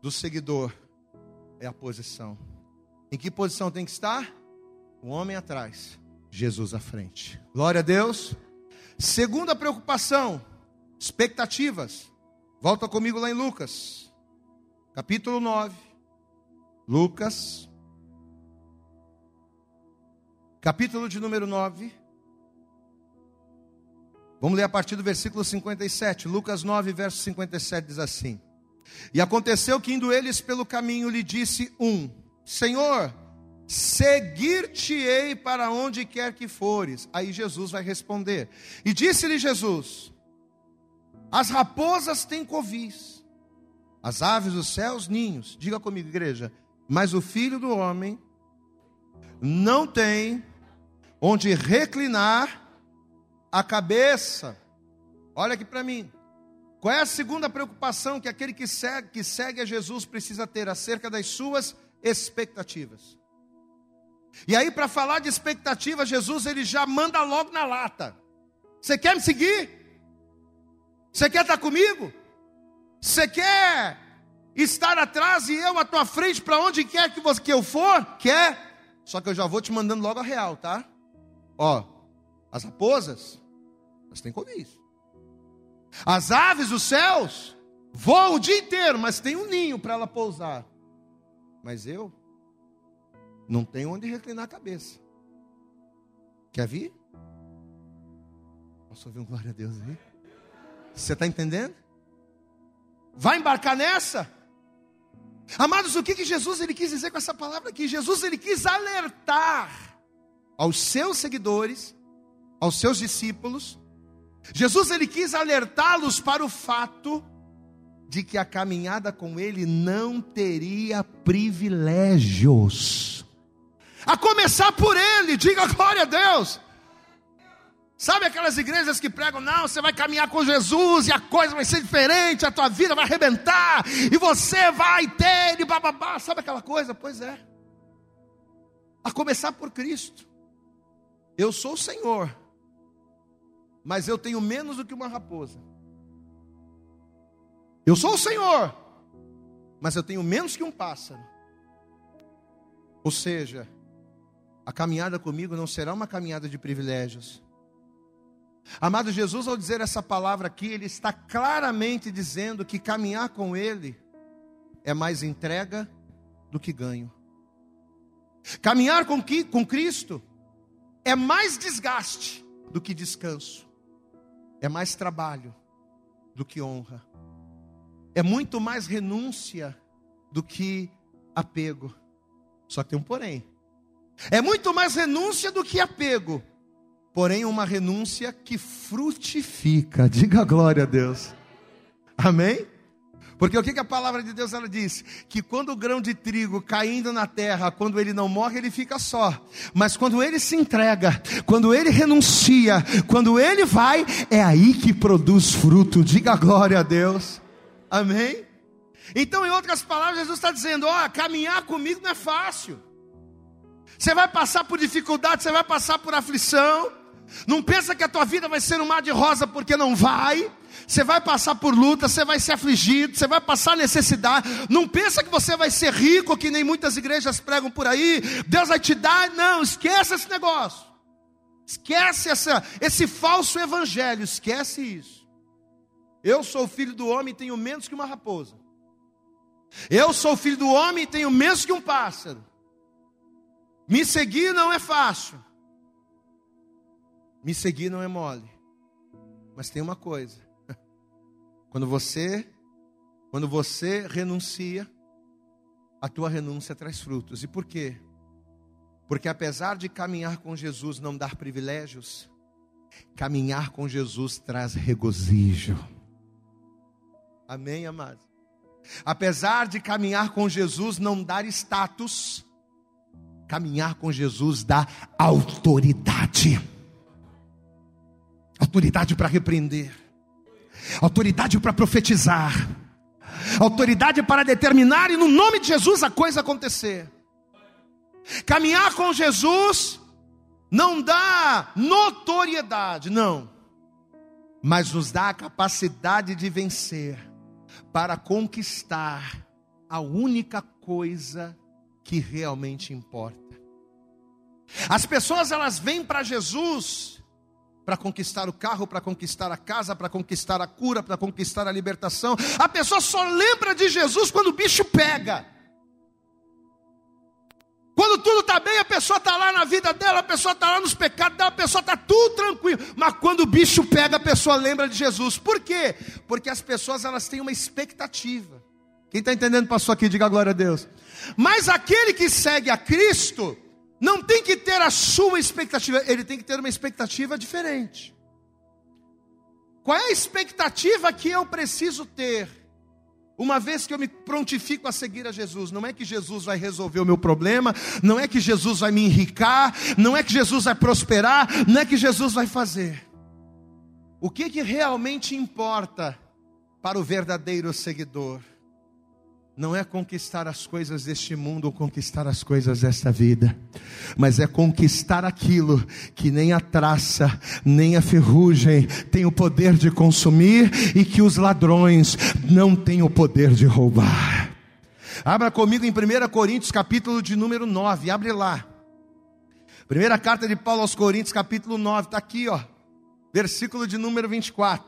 do seguidor é a posição. Em que posição tem que estar? O homem atrás, Jesus à frente. Glória a Deus. Segunda preocupação, expectativas. Volta comigo lá em Lucas, capítulo 9. Lucas, capítulo de número 9. Vamos ler a partir do versículo 57. Lucas 9, verso 57 diz assim: E aconteceu que indo eles pelo caminho lhe disse um: Senhor, seguir-te-ei para onde quer que fores. Aí Jesus vai responder. E disse-lhe Jesus: As raposas têm covis, as aves dos céus ninhos. Diga comigo, igreja. Mas o filho do homem não tem onde reclinar a cabeça. Olha aqui para mim. Qual é a segunda preocupação que aquele que segue, que segue a Jesus precisa ter acerca das suas expectativas? E aí, para falar de expectativa, Jesus ele já manda logo na lata. Você quer me seguir? Você quer estar comigo? Você quer estar atrás e eu à tua frente para onde quer que, que eu for? Quer. Só que eu já vou te mandando logo a real, tá? Ó, as raposas, elas têm comer As aves dos céus voam o dia inteiro, mas tem um ninho para ela pousar. Mas eu não tenho onde reclinar a cabeça. Quer vir? Posso ouvir um glória a Deus aí? Você está entendendo? Vai embarcar nessa? Amados, o que, que Jesus ele quis dizer com essa palavra aqui? Jesus ele quis alertar aos seus seguidores, aos seus discípulos. Jesus ele quis alertá-los para o fato de que a caminhada com ele não teria privilégios. A começar por ele, diga glória a Deus. Sabe aquelas igrejas que pregam, não, você vai caminhar com Jesus e a coisa vai ser diferente, a tua vida vai arrebentar, e você vai ter, e bababá, sabe aquela coisa? Pois é. A começar por Cristo. Eu sou o Senhor, mas eu tenho menos do que uma raposa. Eu sou o Senhor, mas eu tenho menos que um pássaro. Ou seja, a caminhada comigo não será uma caminhada de privilégios Amado Jesus, ao dizer essa palavra aqui, ele está claramente dizendo que caminhar com Ele é mais entrega do que ganho. Caminhar com, com Cristo é mais desgaste do que descanso, é mais trabalho do que honra, é muito mais renúncia do que apego. Só que tem um porém. É muito mais renúncia do que apego porém uma renúncia que frutifica. Diga glória a Deus. Amém? Porque o que, a palavra de Deus ela diz? Que quando o grão de trigo caindo na terra, quando ele não morre, ele fica só. Mas quando ele se entrega, quando ele renuncia, quando ele vai, é aí que produz fruto. Diga glória a Deus. Amém? Então, em outras palavras, Jesus está dizendo: ó, caminhar comigo não é fácil. Você vai passar por dificuldade, você vai passar por aflição. Não pensa que a tua vida vai ser um mar de rosa, porque não vai. Você vai passar por luta, você vai ser afligido, você vai passar necessidade. Não pensa que você vai ser rico, que nem muitas igrejas pregam por aí. Deus vai te dar. Não, esquece esse negócio. Esquece essa, esse falso evangelho, esquece isso. Eu sou filho do homem e tenho menos que uma raposa. Eu sou filho do homem e tenho menos que um pássaro. Me seguir não é fácil. Me seguir não é mole. Mas tem uma coisa. Quando você quando você renuncia, a tua renúncia traz frutos. E por quê? Porque apesar de caminhar com Jesus não dar privilégios, caminhar com Jesus traz regozijo. Amém, amados? Apesar de caminhar com Jesus não dar status, caminhar com Jesus dá autoridade autoridade para repreender, autoridade para profetizar, autoridade para determinar e no nome de Jesus a coisa acontecer. Caminhar com Jesus não dá notoriedade, não, mas nos dá a capacidade de vencer para conquistar a única coisa que realmente importa. As pessoas elas vêm para Jesus para conquistar o carro, para conquistar a casa, para conquistar a cura, para conquistar a libertação. A pessoa só lembra de Jesus quando o bicho pega. Quando tudo está bem, a pessoa está lá na vida dela, a pessoa está lá nos pecados dela, a pessoa está tudo tranquilo. Mas quando o bicho pega, a pessoa lembra de Jesus. Por quê? Porque as pessoas elas têm uma expectativa. Quem está entendendo passou aqui, diga glória a Deus. Mas aquele que segue a Cristo, não tem que ter a sua expectativa, ele tem que ter uma expectativa diferente. Qual é a expectativa que eu preciso ter? Uma vez que eu me prontifico a seguir a Jesus, não é que Jesus vai resolver o meu problema, não é que Jesus vai me enricar, não é que Jesus vai prosperar, não é que Jesus vai fazer. O que, que realmente importa para o verdadeiro seguidor? Não é conquistar as coisas deste mundo ou conquistar as coisas desta vida, mas é conquistar aquilo que nem a traça, nem a ferrugem tem o poder de consumir e que os ladrões não têm o poder de roubar. Abra comigo em 1 Coríntios, capítulo de número 9. Abre lá. Primeira carta de Paulo aos Coríntios, capítulo 9. Está aqui, ó. Versículo de número 24.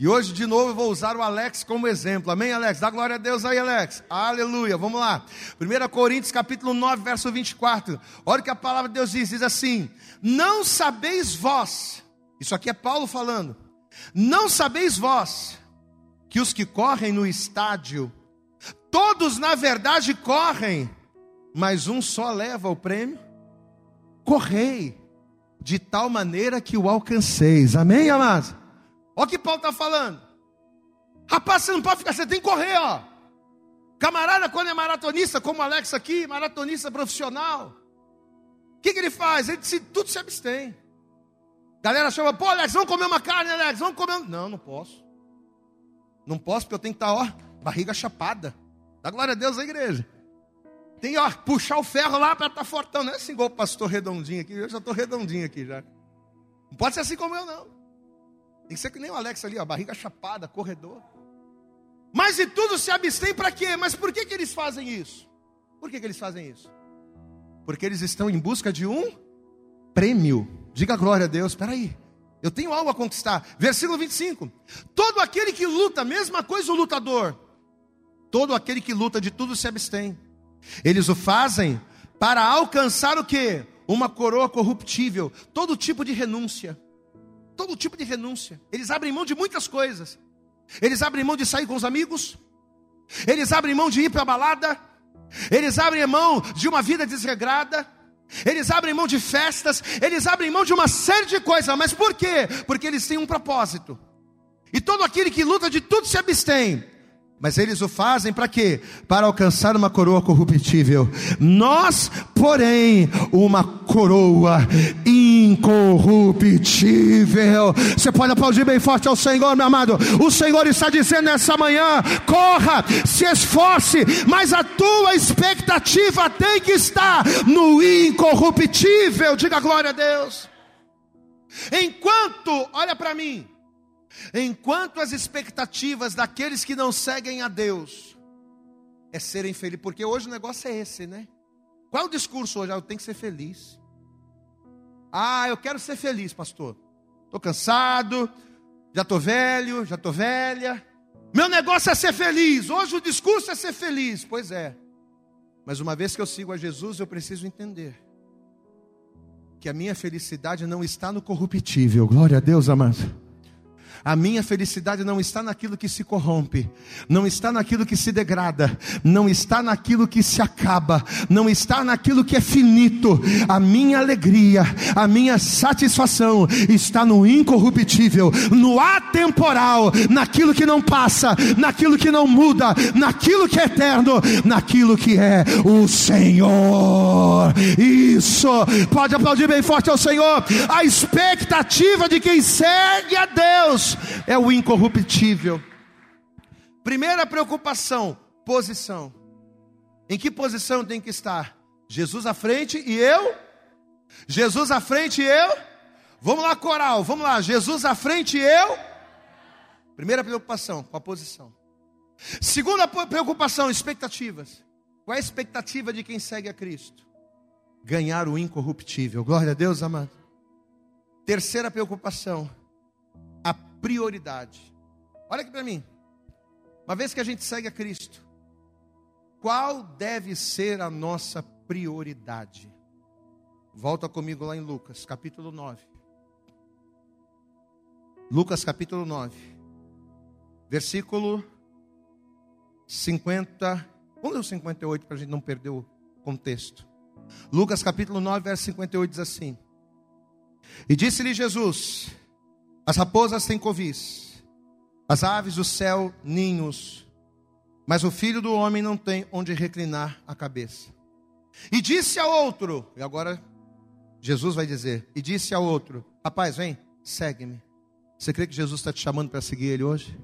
E hoje, de novo, eu vou usar o Alex como exemplo. Amém, Alex? Dá glória a Deus aí, Alex. Aleluia. Vamos lá. 1 Coríntios, capítulo 9, verso 24. Olha o que a palavra de Deus diz. Diz assim: Não sabeis vós. Isso aqui é Paulo falando. Não sabeis vós que os que correm no estádio, todos na verdade correm, mas um só leva o prêmio? Correi de tal maneira que o alcanceis. Amém, amados? Olha o que Paulo está falando. Rapaz, você não pode ficar, você tem que correr, ó. Camarada, quando é maratonista, como o Alex aqui, maratonista profissional, o que, que ele faz? Ele se, tudo se abstém. Galera chama, pô, Alex, vamos comer uma carne, Alex, vamos comer. Não, não posso. Não posso, porque eu tenho que estar, tá, ó, barriga chapada. Dá glória a Deus a igreja. Tem, ó, puxar o ferro lá para estar tá fortão. Não é assim igual o pastor redondinho aqui, eu já estou redondinho aqui já. Não pode ser assim como eu, não. Tem que ser que nem o Alex ali, ó, barriga chapada, corredor. Mas de tudo se abstém para quê? Mas por que, que eles fazem isso? Por que, que eles fazem isso? Porque eles estão em busca de um prêmio. Diga glória a Deus, espera aí. Eu tenho algo a conquistar. Versículo 25. Todo aquele que luta, mesma coisa o lutador. Todo aquele que luta de tudo se abstém. Eles o fazem para alcançar o que? Uma coroa corruptível, todo tipo de renúncia todo tipo de renúncia. Eles abrem mão de muitas coisas. Eles abrem mão de sair com os amigos. Eles abrem mão de ir para a balada. Eles abrem mão de uma vida desregrada. Eles abrem mão de festas. Eles abrem mão de uma série de coisas. Mas por quê? Porque eles têm um propósito. E todo aquele que luta de tudo se abstém. Mas eles o fazem para quê? Para alcançar uma coroa corruptível. Nós, porém, uma coroa incorruptível. Você pode aplaudir bem forte ao Senhor, meu amado. O Senhor está dizendo nessa manhã: corra, se esforce, mas a tua expectativa tem que estar no incorruptível. Diga glória a Deus. Enquanto, olha para mim, Enquanto as expectativas daqueles que não seguem a Deus é serem felizes, porque hoje o negócio é esse, né? Qual o discurso hoje? Ah, eu tenho que ser feliz. Ah, eu quero ser feliz, pastor. Estou cansado, já estou velho, já estou velha. Meu negócio é ser feliz. Hoje o discurso é ser feliz. Pois é. Mas uma vez que eu sigo a Jesus, eu preciso entender que a minha felicidade não está no corruptível. Glória a Deus, amado. A minha felicidade não está naquilo que se corrompe, não está naquilo que se degrada, não está naquilo que se acaba, não está naquilo que é finito. A minha alegria, a minha satisfação está no incorruptível, no atemporal, naquilo que não passa, naquilo que não muda, naquilo que é eterno, naquilo que é o Senhor. Isso, pode aplaudir bem forte ao Senhor. A expectativa de quem segue a Deus é o incorruptível. Primeira preocupação, posição. Em que posição tem que estar? Jesus à frente e eu? Jesus à frente e eu? Vamos lá, coral, vamos lá. Jesus à frente e eu? Primeira preocupação, com a posição. Segunda preocupação, expectativas. Qual é a expectativa de quem segue a Cristo? Ganhar o incorruptível. Glória a Deus, amado. Terceira preocupação, prioridade. Olha aqui para mim. Uma vez que a gente segue a Cristo, qual deve ser a nossa prioridade? Volta comigo lá em Lucas, capítulo 9. Lucas, capítulo 9, versículo 50. Vamos ler o 58 para a gente não perder o contexto. Lucas, capítulo 9, verso 58 diz assim: E disse-lhe Jesus: as raposas têm covis, as aves do céu ninhos, mas o filho do homem não tem onde reclinar a cabeça. E disse a outro, e agora Jesus vai dizer: E disse a outro: Rapaz, vem, segue-me. Você crê que Jesus está te chamando para seguir Ele hoje?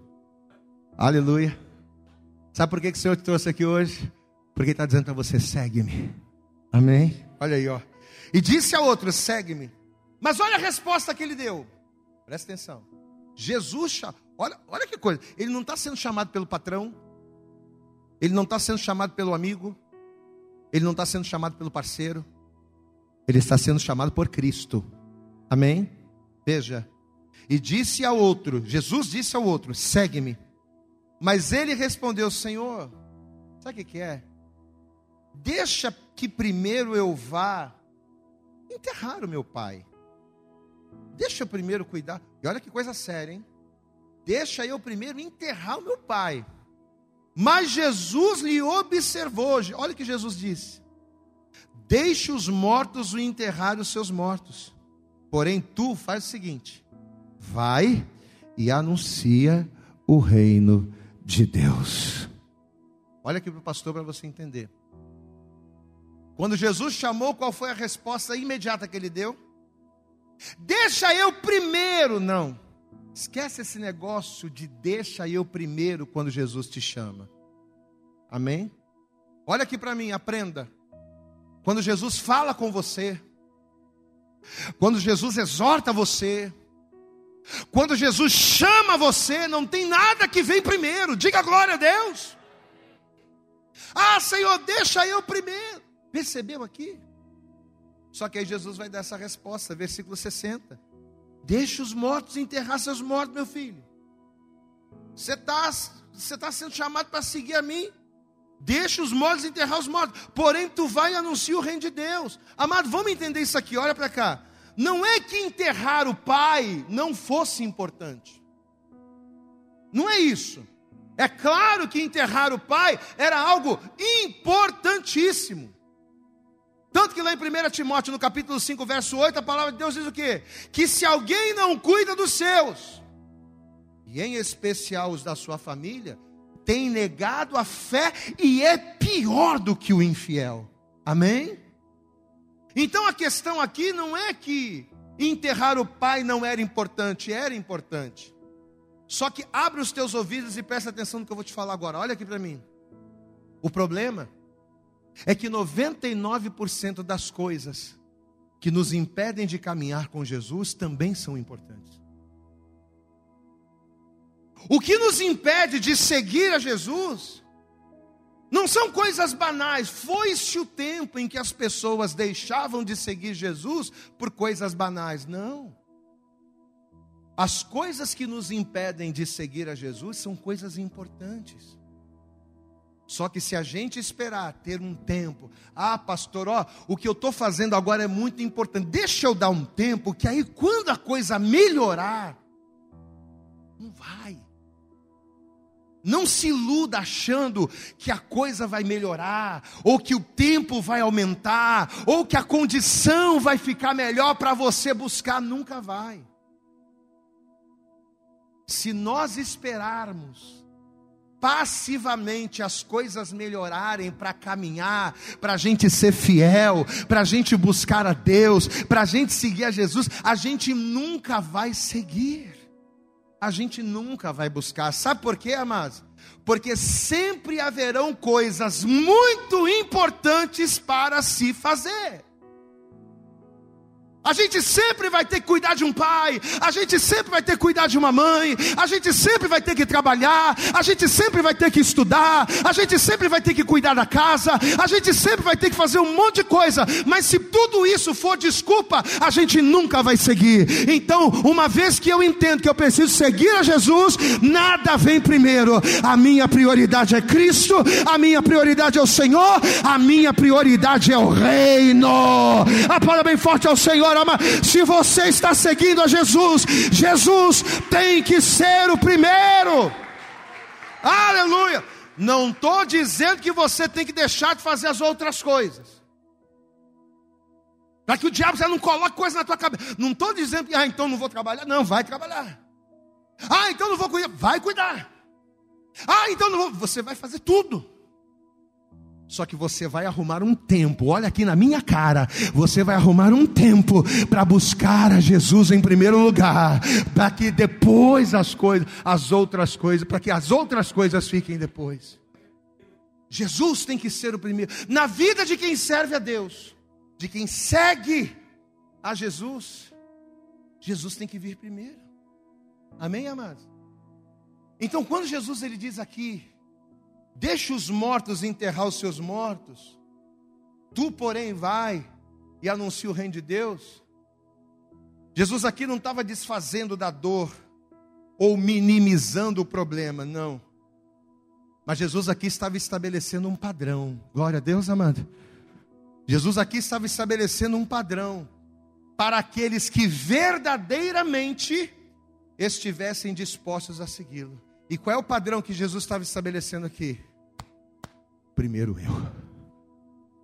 Aleluia. Sabe por que, que o Senhor te trouxe aqui hoje? Porque Ele está dizendo para você: segue-me. Amém? Olha aí, ó. E disse a outro: segue-me. Mas olha a resposta que ele deu. Presta atenção. Jesus, olha, olha que coisa. Ele não está sendo chamado pelo patrão. Ele não está sendo chamado pelo amigo, ele não está sendo chamado pelo parceiro, ele está sendo chamado por Cristo. Amém? Veja. E disse ao outro, Jesus disse ao outro: segue-me. Mas ele respondeu: Senhor, sabe o que é? Deixa que primeiro eu vá enterrar o meu pai. Deixa eu primeiro cuidar. E olha que coisa séria, hein? Deixa eu primeiro enterrar o meu pai. Mas Jesus lhe observou. Olha o que Jesus disse: Deixe os mortos o enterrar os seus mortos. Porém, tu faz o seguinte: vai e anuncia o reino de Deus. Olha aqui para o pastor para você entender. Quando Jesus chamou, qual foi a resposta imediata que ele deu? Deixa eu primeiro, não. Esquece esse negócio de deixa eu primeiro quando Jesus te chama. Amém? Olha aqui para mim, aprenda. Quando Jesus fala com você, quando Jesus exorta você, quando Jesus chama você, não tem nada que vem primeiro. Diga glória a Deus. Ah, Senhor, deixa eu primeiro. Percebeu aqui? Só que aí Jesus vai dar essa resposta, versículo 60. Deixa os mortos enterrar seus mortos, meu filho. Você está você tá sendo chamado para seguir a mim. Deixa os mortos enterrar os mortos. Porém, tu vai e anuncia o reino de Deus. Amado, vamos entender isso aqui, olha para cá. Não é que enterrar o pai não fosse importante. Não é isso. É claro que enterrar o pai era algo importantíssimo. Tanto que lá em 1 Timóteo, no capítulo 5, verso 8, a palavra de Deus diz o quê? Que se alguém não cuida dos seus, e em especial os da sua família, tem negado a fé e é pior do que o infiel. Amém? Então a questão aqui não é que enterrar o pai não era importante, era importante. Só que abre os teus ouvidos e presta atenção no que eu vou te falar agora. Olha aqui para mim. O problema é que 99% das coisas que nos impedem de caminhar com Jesus também são importantes. O que nos impede de seguir a Jesus não são coisas banais. Foi-se o tempo em que as pessoas deixavam de seguir Jesus por coisas banais. Não. As coisas que nos impedem de seguir a Jesus são coisas importantes. Só que se a gente esperar ter um tempo, ah, pastor, ó, o que eu estou fazendo agora é muito importante, deixa eu dar um tempo, que aí quando a coisa melhorar, não vai. Não se iluda achando que a coisa vai melhorar, ou que o tempo vai aumentar, ou que a condição vai ficar melhor para você buscar, nunca vai. Se nós esperarmos passivamente as coisas melhorarem para caminhar, para a gente ser fiel, para a gente buscar a Deus, para a gente seguir a Jesus, a gente nunca vai seguir, a gente nunca vai buscar. Sabe por quê, amados? Porque sempre haverão coisas muito importantes para se fazer. A gente sempre vai ter que cuidar de um pai, a gente sempre vai ter que cuidar de uma mãe, a gente sempre vai ter que trabalhar, a gente sempre vai ter que estudar, a gente sempre vai ter que cuidar da casa, a gente sempre vai ter que fazer um monte de coisa, mas se tudo isso for desculpa, a gente nunca vai seguir. Então, uma vez que eu entendo que eu preciso seguir a Jesus, nada vem primeiro. A minha prioridade é Cristo, a minha prioridade é o Senhor, a minha prioridade é o reino. A palavra bem forte ao Senhor. Se você está seguindo a Jesus, Jesus tem que ser o primeiro. Aleluia. Não estou dizendo que você tem que deixar de fazer as outras coisas. Para que o diabo já não coloque coisa na tua cabeça. Não estou dizendo que, ah, então não vou trabalhar. Não, vai trabalhar. Ah, então não vou cuidar. Vai cuidar. Ah, então não vou. Você vai fazer tudo. Só que você vai arrumar um tempo, olha aqui na minha cara, você vai arrumar um tempo para buscar a Jesus em primeiro lugar, para que depois as coisas, as outras coisas, para que as outras coisas fiquem depois. Jesus tem que ser o primeiro. Na vida de quem serve a Deus, de quem segue a Jesus, Jesus tem que vir primeiro. Amém, amados? Então, quando Jesus ele diz aqui, Deixa os mortos enterrar os seus mortos. Tu, porém, vai e anuncia o reino de Deus. Jesus aqui não estava desfazendo da dor ou minimizando o problema, não. Mas Jesus aqui estava estabelecendo um padrão. Glória a Deus, amado. Jesus aqui estava estabelecendo um padrão para aqueles que verdadeiramente estivessem dispostos a segui-lo. E qual é o padrão que Jesus estava estabelecendo aqui? Primeiro eu.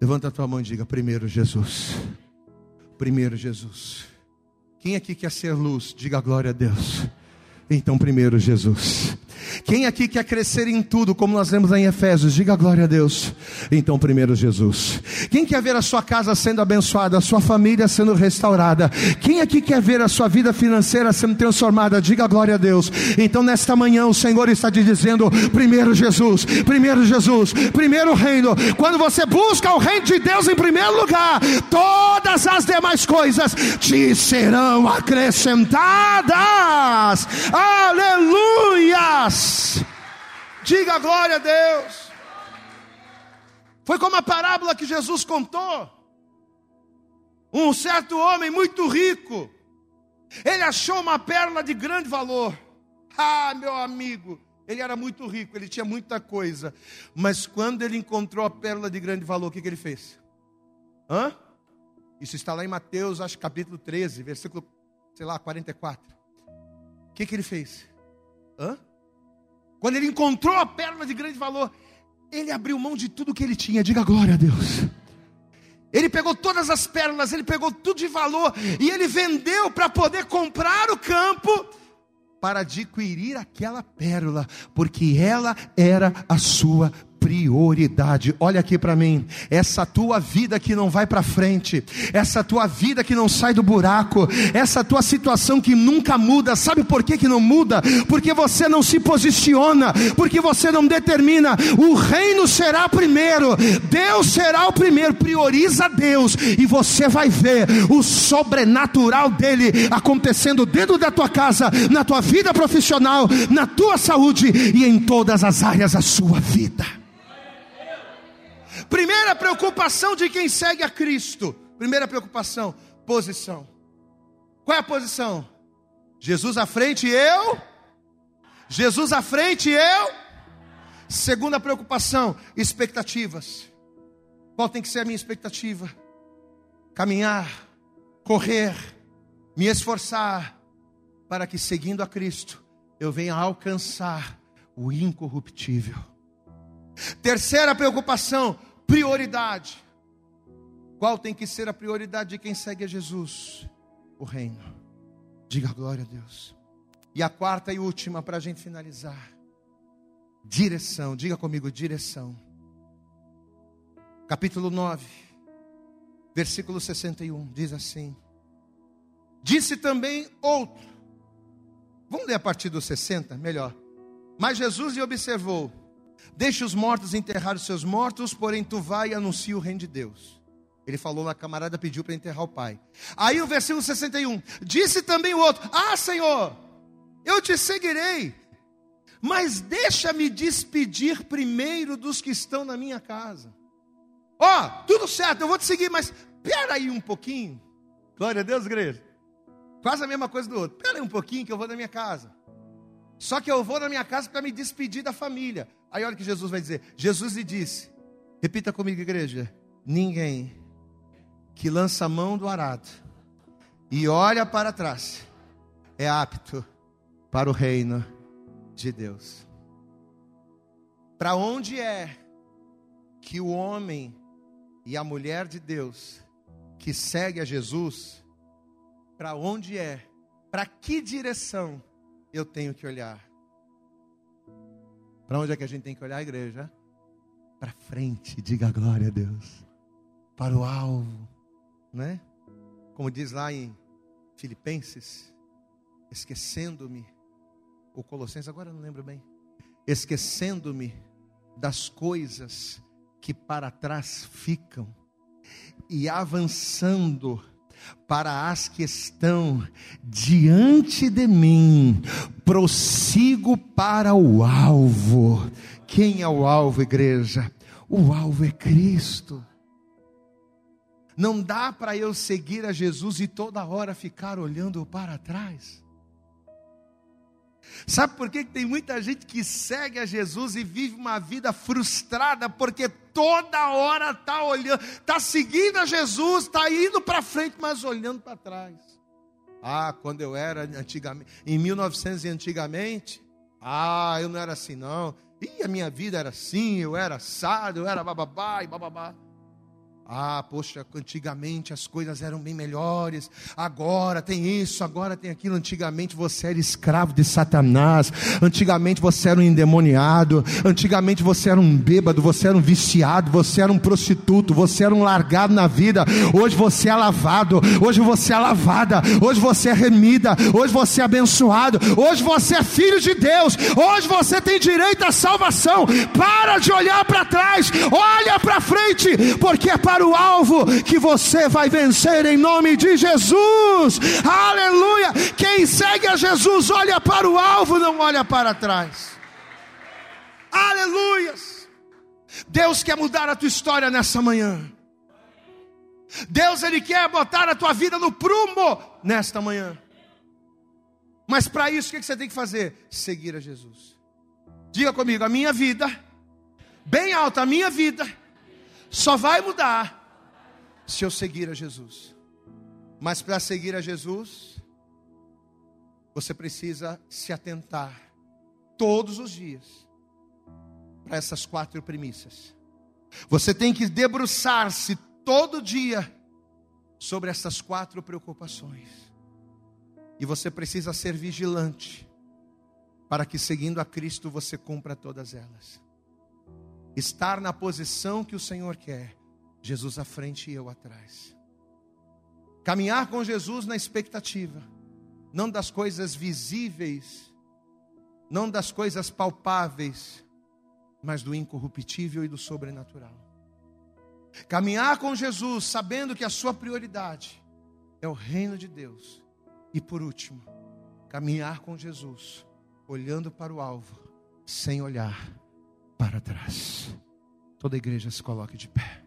Levanta a tua mão e diga: primeiro Jesus. Primeiro Jesus. Quem aqui quer ser luz? Diga glória a Deus. Então, primeiro Jesus. Quem aqui quer crescer em tudo, como nós lemos em Efésios, diga glória a Deus. Então, primeiro Jesus. Quem quer ver a sua casa sendo abençoada, a sua família sendo restaurada? Quem aqui quer ver a sua vida financeira sendo transformada? Diga glória a Deus. Então, nesta manhã, o Senhor está te dizendo: primeiro Jesus, primeiro Jesus, primeiro reino. Quando você busca o reino de Deus em primeiro lugar, todas as demais coisas te serão acrescentadas. Diga glória a Deus. Foi como a parábola que Jesus contou. Um certo homem muito rico, ele achou uma pérola de grande valor. Ah, meu amigo, ele era muito rico, ele tinha muita coisa. Mas quando ele encontrou a pérola de grande valor, o que, que ele fez? Hã? Isso está lá em Mateus, acho capítulo 13, versículo, sei lá, 44. O que, que ele fez? Hã? Quando ele encontrou a pérola de grande valor, ele abriu mão de tudo que ele tinha. Diga glória a Deus. Ele pegou todas as pérolas, ele pegou tudo de valor e ele vendeu para poder comprar o campo para adquirir aquela pérola, porque ela era a sua prioridade. Olha aqui para mim, essa tua vida que não vai para frente, essa tua vida que não sai do buraco, essa tua situação que nunca muda. Sabe por que que não muda? Porque você não se posiciona, porque você não determina. O reino será primeiro, Deus será o primeiro. Prioriza Deus e você vai ver o sobrenatural dele acontecendo dentro da tua casa, na tua vida profissional, na tua saúde e em todas as áreas da sua vida. Primeira preocupação de quem segue a Cristo. Primeira preocupação, posição. Qual é a posição? Jesus à frente eu? Jesus à frente eu? Segunda preocupação, expectativas. Qual tem que ser a minha expectativa? Caminhar, correr, me esforçar para que seguindo a Cristo eu venha alcançar o incorruptível. Terceira preocupação, prioridade. Qual tem que ser a prioridade de quem segue a Jesus? O reino. Diga glória a Deus. E a quarta e última para a gente finalizar. Direção. Diga comigo, direção. Capítulo 9, versículo 61, diz assim: Disse também outro. Vamos ler a partir do 60, melhor. Mas Jesus lhe observou: Deixe os mortos enterrar os seus mortos, porém tu vai e anuncia o reino de Deus. Ele falou na camarada, pediu para enterrar o pai. Aí o versículo 61, disse também o outro: Ah, Senhor, eu te seguirei, mas deixa-me despedir primeiro dos que estão na minha casa. Ó, oh, tudo certo, eu vou te seguir, mas espera aí um pouquinho. Glória a Deus, igreja. Quase a mesma coisa do outro. Espera aí um pouquinho que eu vou na minha casa. Só que eu vou na minha casa para me despedir da família. Aí olha o que Jesus vai dizer. Jesus lhe disse: repita comigo, igreja: ninguém que lança a mão do arado e olha para trás é apto para o reino de Deus. Para onde é que o homem e a mulher de Deus que segue a Jesus, para onde é, para que direção eu tenho que olhar? Para onde é que a gente tem que olhar a igreja? Para frente, diga glória a Deus. Para o alvo, né? Como diz lá em Filipenses, esquecendo-me, ou Colossenses, agora não lembro bem. Esquecendo-me das coisas que para trás ficam e avançando para as que estão diante de mim, prossigo para o alvo Quem é o alvo, igreja? O alvo é Cristo. Não dá para eu seguir a Jesus e toda hora ficar olhando para trás. Sabe por que tem muita gente que segue a Jesus e vive uma vida frustrada? Porque toda hora está olhando, está seguindo a Jesus, está indo para frente, mas olhando para trás. Ah, quando eu era antigamente, em 1900 e antigamente, ah, eu não era assim não. E a minha vida era assim, eu era assado, eu era bababá e bababá. Ah, poxa, antigamente as coisas eram bem melhores. Agora tem isso, agora tem aquilo. Antigamente você era escravo de Satanás. Antigamente você era um endemoniado. Antigamente você era um bêbado, você era um viciado, você era um prostituto, você era um largado na vida. Hoje você é lavado, hoje você é lavada, hoje você é remida, hoje você é abençoado, hoje você é filho de Deus, hoje você tem direito à salvação. Para de olhar para trás, olha para frente, porque é para para o alvo que você vai vencer em nome de Jesus. Aleluia! Quem segue a Jesus olha para o alvo, não olha para trás. Aleluia! Deus quer mudar a tua história nessa manhã. Deus ele quer botar a tua vida no prumo nesta manhã. Mas para isso o que você tem que fazer? Seguir a Jesus. Diga comigo, a minha vida, bem alta, a minha vida só vai mudar se eu seguir a Jesus. Mas para seguir a Jesus, você precisa se atentar todos os dias para essas quatro premissas. Você tem que debruçar-se todo dia sobre essas quatro preocupações. E você precisa ser vigilante para que seguindo a Cristo você cumpra todas elas estar na posição que o Senhor quer, Jesus à frente e eu atrás. Caminhar com Jesus na expectativa, não das coisas visíveis, não das coisas palpáveis, mas do incorruptível e do sobrenatural. Caminhar com Jesus sabendo que a sua prioridade é o reino de Deus. E por último, caminhar com Jesus, olhando para o alvo, sem olhar para trás. Toda igreja se coloque de pé.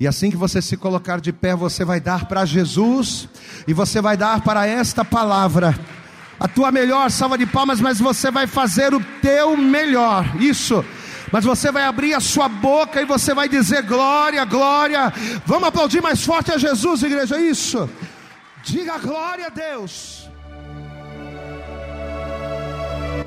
E assim que você se colocar de pé, você vai dar para Jesus e você vai dar para esta palavra a tua melhor salva de palmas, mas você vai fazer o teu melhor. Isso. Mas você vai abrir a sua boca e você vai dizer glória, glória. Vamos aplaudir mais forte a Jesus, igreja. Isso. Diga glória a Deus.